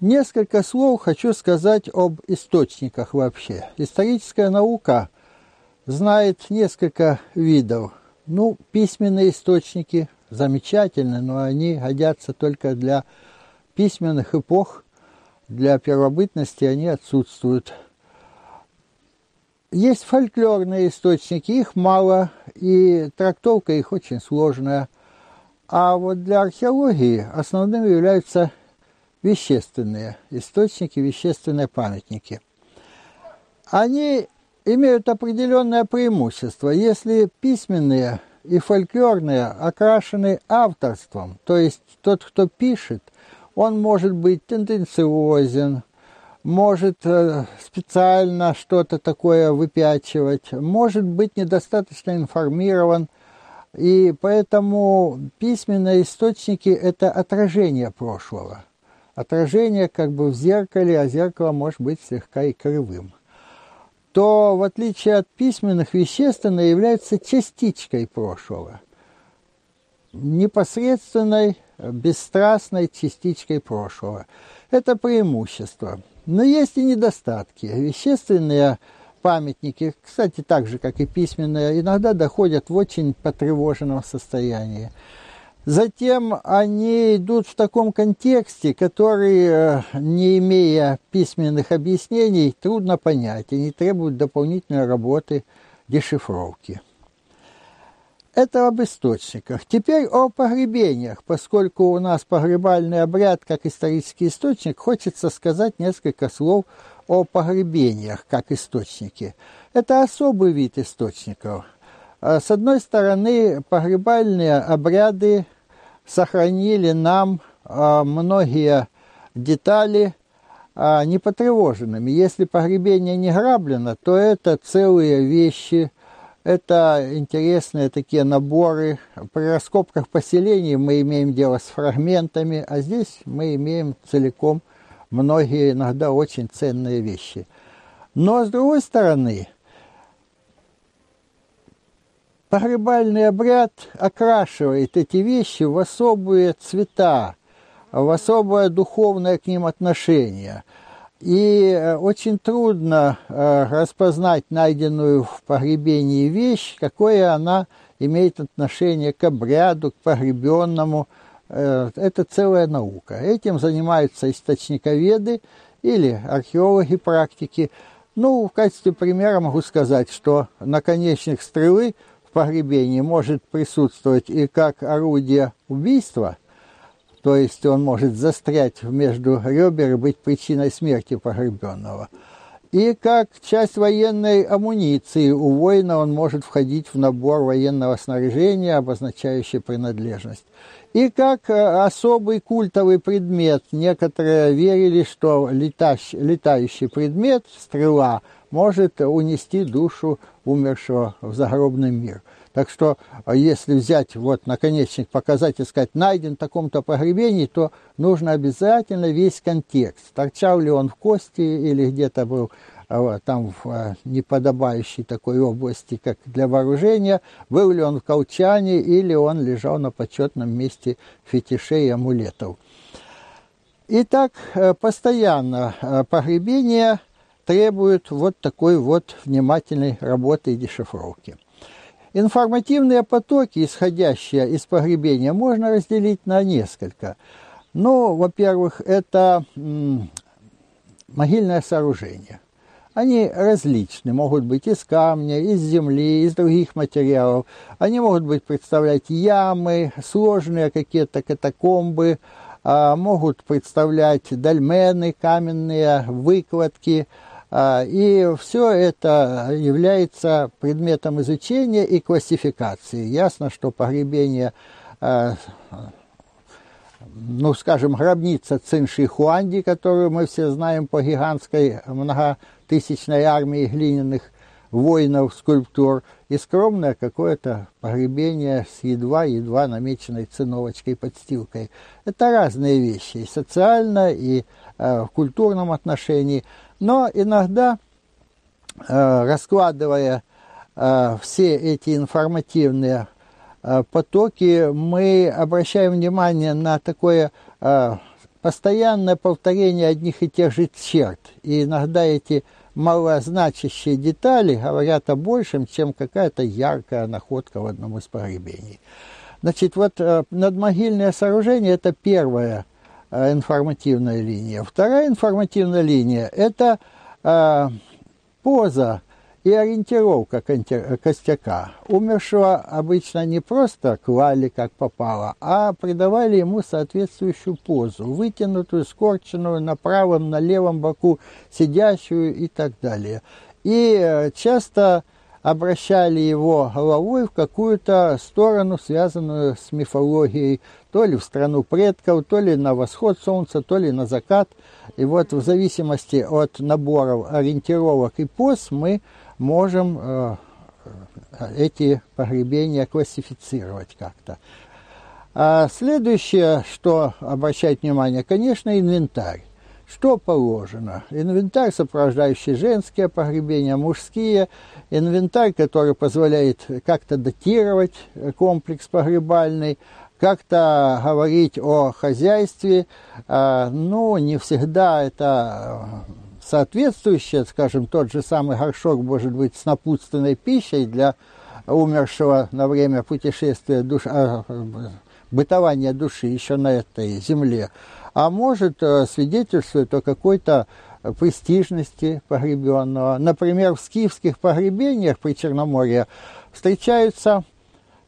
Несколько слов хочу сказать об источниках вообще. Историческая наука знает несколько видов. Ну, письменные источники замечательны, но они годятся только для письменных эпох, для первобытности они отсутствуют. Есть фольклорные источники, их мало, и трактовка их очень сложная. А вот для археологии основным являются вещественные источники, вещественные памятники. Они имеют определенное преимущество. Если письменные и фольклорные окрашены авторством, то есть тот, кто пишет, он может быть тенденциозен, может э, специально что-то такое выпячивать, может быть недостаточно информирован, и поэтому письменные источники – это отражение прошлого – отражение как бы в зеркале, а зеркало может быть слегка и кривым, то в отличие от письменных, вещественно является частичкой прошлого, непосредственной, бесстрастной частичкой прошлого. Это преимущество. Но есть и недостатки. Вещественные памятники, кстати, так же, как и письменные, иногда доходят в очень потревоженном состоянии. Затем они идут в таком контексте, который, э, не имея письменных объяснений, трудно понять. Они требуют дополнительной работы дешифровки. Это об источниках. Теперь о погребениях. Поскольку у нас погребальный обряд как исторический источник, хочется сказать несколько слов о погребениях как источнике. Это особый вид источников – с одной стороны, погребальные обряды сохранили нам а, многие детали а, непотревоженными. Если погребение не граблено, то это целые вещи, это интересные такие наборы. При раскопках поселений мы имеем дело с фрагментами, а здесь мы имеем целиком многие иногда очень ценные вещи. Но с другой стороны, Погребальный обряд окрашивает эти вещи в особые цвета, в особое духовное к ним отношение. И э, очень трудно э, распознать найденную в погребении вещь, какое она имеет отношение к обряду, к погребенному. Э, это целая наука. Этим занимаются источниковеды или археологи практики. Ну, в качестве примера могу сказать, что наконечник стрелы – погребении может присутствовать и как орудие убийства, то есть он может застрять между ребер и быть причиной смерти погребенного, и как часть военной амуниции у воина он может входить в набор военного снаряжения, обозначающий принадлежность. И как э, особый культовый предмет. Некоторые верили, что летающий предмет, стрела, может унести душу умершего в загробный мир. Так что, а если взять вот наконечник, показать и сказать, найден в таком-то погребении, то нужно обязательно весь контекст. Торчал ли он в кости или где-то был а, там в а, неподобающей такой области, как для вооружения, был ли он в колчане или он лежал на почетном месте фетишей и амулетов. Итак, э, постоянно э, погребение требует вот такой вот внимательной работы и дешифровки. Информативные потоки, исходящие из погребения, можно разделить на несколько. Ну, во-первых, это могильное сооружение. Они различны, могут быть из камня, из земли, из других материалов. Они могут быть представлять ямы, сложные какие-то катакомбы, а, могут представлять дольмены, каменные выкладки – и все это является предметом изучения и классификации. Ясно, что погребение, а, ну, скажем, гробница Цинши Хуанди, которую мы все знаем по гигантской многотысячной армии глиняных воинов, скульптур, и скромное какое-то погребение с едва-едва намеченной циновочкой, подстилкой. Это разные вещи, и социально, и э, в культурном отношении. Но иногда, э, раскладывая э, все эти информативные э, потоки, мы обращаем внимание на такое постоянное повторение одних и тех же черт. И иногда эти малозначащие детали говорят о большем, чем какая-то яркая находка в одном из погребений. Значит, вот надмогильное сооружение – это первая э, информативная линия. Вторая информативная линия – это э, поза и ориентировка костяка. Умершего обычно не просто клали как попало, а придавали ему соответствующую позу, вытянутую, скорченную на правом, на левом боку, сидящую и так далее. И э, часто обращали его головой в какую-то сторону, связанную с мифологией, то ли в страну предков, то ли на восход солнца, то ли на закат. И вот в зависимости от наборов ориентировок и поз мы можем э, эти погребения классифицировать как-то. А следующее, что обращать внимание, конечно, инвентарь. Что положено? Инвентарь, сопровождающий женские погребения, мужские. Инвентарь, который позволяет как-то датировать комплекс погребальный, как-то говорить о хозяйстве. А, ну, не всегда это соответствующее, скажем, тот же самый горшок может быть с напутственной пищей для умершего на время путешествия душ, а, бытования души еще на этой земле, а может э, свидетельствовать о какой-то престижности погребенного. Например, в скифских погребениях при Черноморье встречаются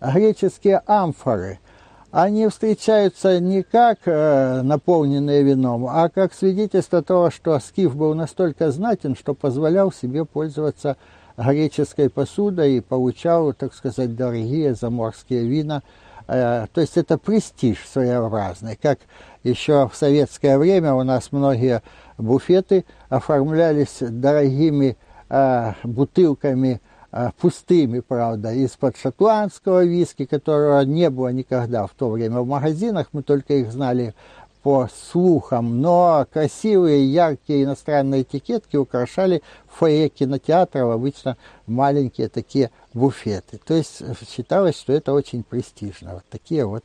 греческие амфоры – они встречаются не как э, наполненные вином, а как свидетельство того, что скиф был настолько знатен, что позволял себе пользоваться греческой посудой и получал, так сказать, дорогие заморские вина. Э, то есть это престиж своеобразный. Как еще в советское время у нас многие буфеты оформлялись дорогими э, бутылками а, пустыми, правда, из-под шотландского виски, которого не было никогда в то время в магазинах, мы только их знали по слухам, но красивые, яркие иностранные этикетки украшали фойе кинотеатров, обычно маленькие такие буфеты. То есть считалось, что это очень престижно. Вот такие вот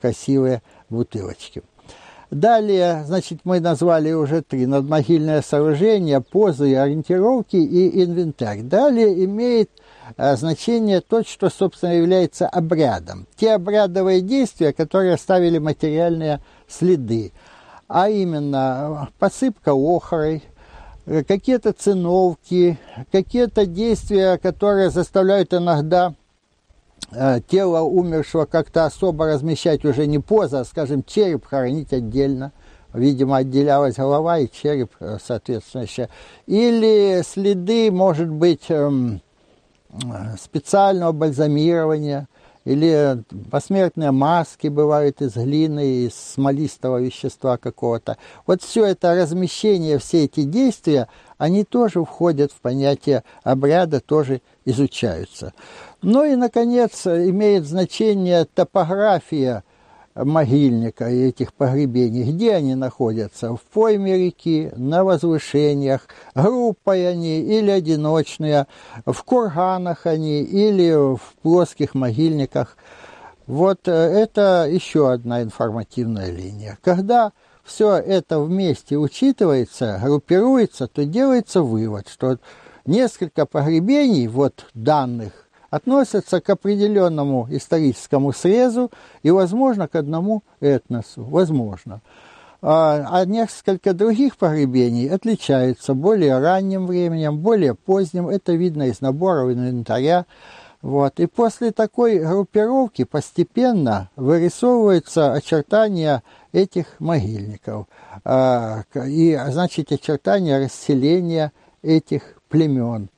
красивые бутылочки. Далее, значит, мы назвали уже три. Надмогильное сооружение, позы, ориентировки и инвентарь. Далее имеет а, значение то, что, собственно, является обрядом. Те обрядовые действия, которые оставили материальные следы. А именно посыпка охрой, э, какие-то циновки, какие-то действия, которые заставляют иногда Э, тело умершего как-то особо размещать уже не поза, а, скажем, череп хоронить отдельно. Видимо, отделялась голова и череп, э, соответственно, еще. Или следы, может быть, эм, специального бальзамирования, или посмертные маски бывают из глины, из смолистого вещества какого-то. Вот все это размещение, все эти действия, они тоже входят в понятие обряда, тоже изучаются. Ну и, наконец, имеет значение топография могильника и этих погребений, где они находятся, в пойме реки, на возвышениях, группой они или одиночные, в курганах они или в плоских могильниках. Вот э, это еще одна информативная линия. Когда все это вместе учитывается, группируется, то делается вывод, что несколько погребений вот данных относятся к определенному историческому срезу и, возможно, к одному этносу. Возможно. А, а несколько других погребений отличаются более ранним временем, более поздним. Это видно из наборов инвентаря. Вот. И после такой группировки постепенно вырисовываются очертания этих могильников. А, и, значит, очертания расселения этих племен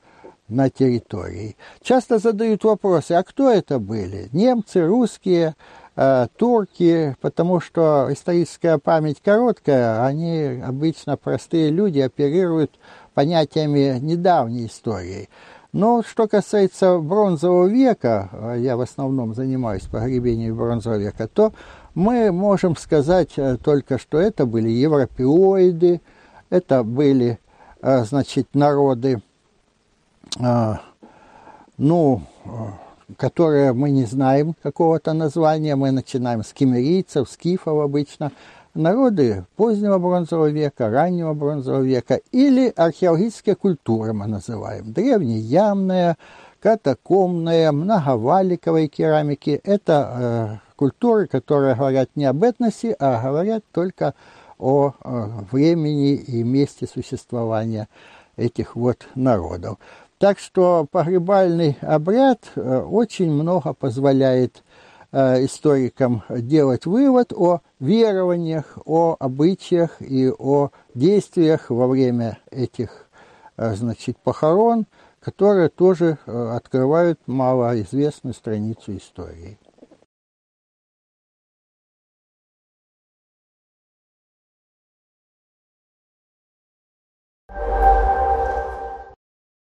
на территории. Часто задают вопросы, а кто это были? Немцы, русские, э, турки, потому что историческая память короткая, они обычно простые люди оперируют понятиями недавней истории. Но что касается бронзового века, а я в основном занимаюсь погребением бронзового века, то мы можем сказать э, только, что это были европеоиды, это были, э, значит, народы ну, которые мы не знаем какого-то названия, мы начинаем с кемерийцев, скифов обычно, народы позднего бронзового века, раннего бронзового века или археологическая культура мы называем. Древнеямная, катакомная, многоваликовой керамики. Это э, культуры, которые говорят не об этносе, а говорят только о э, времени и месте существования этих вот народов. Так что погребальный обряд э, очень много позволяет э, историкам делать вывод о верованиях, о обычаях и о действиях во время этих э, значит, похорон, которые тоже открывают малоизвестную страницу истории. you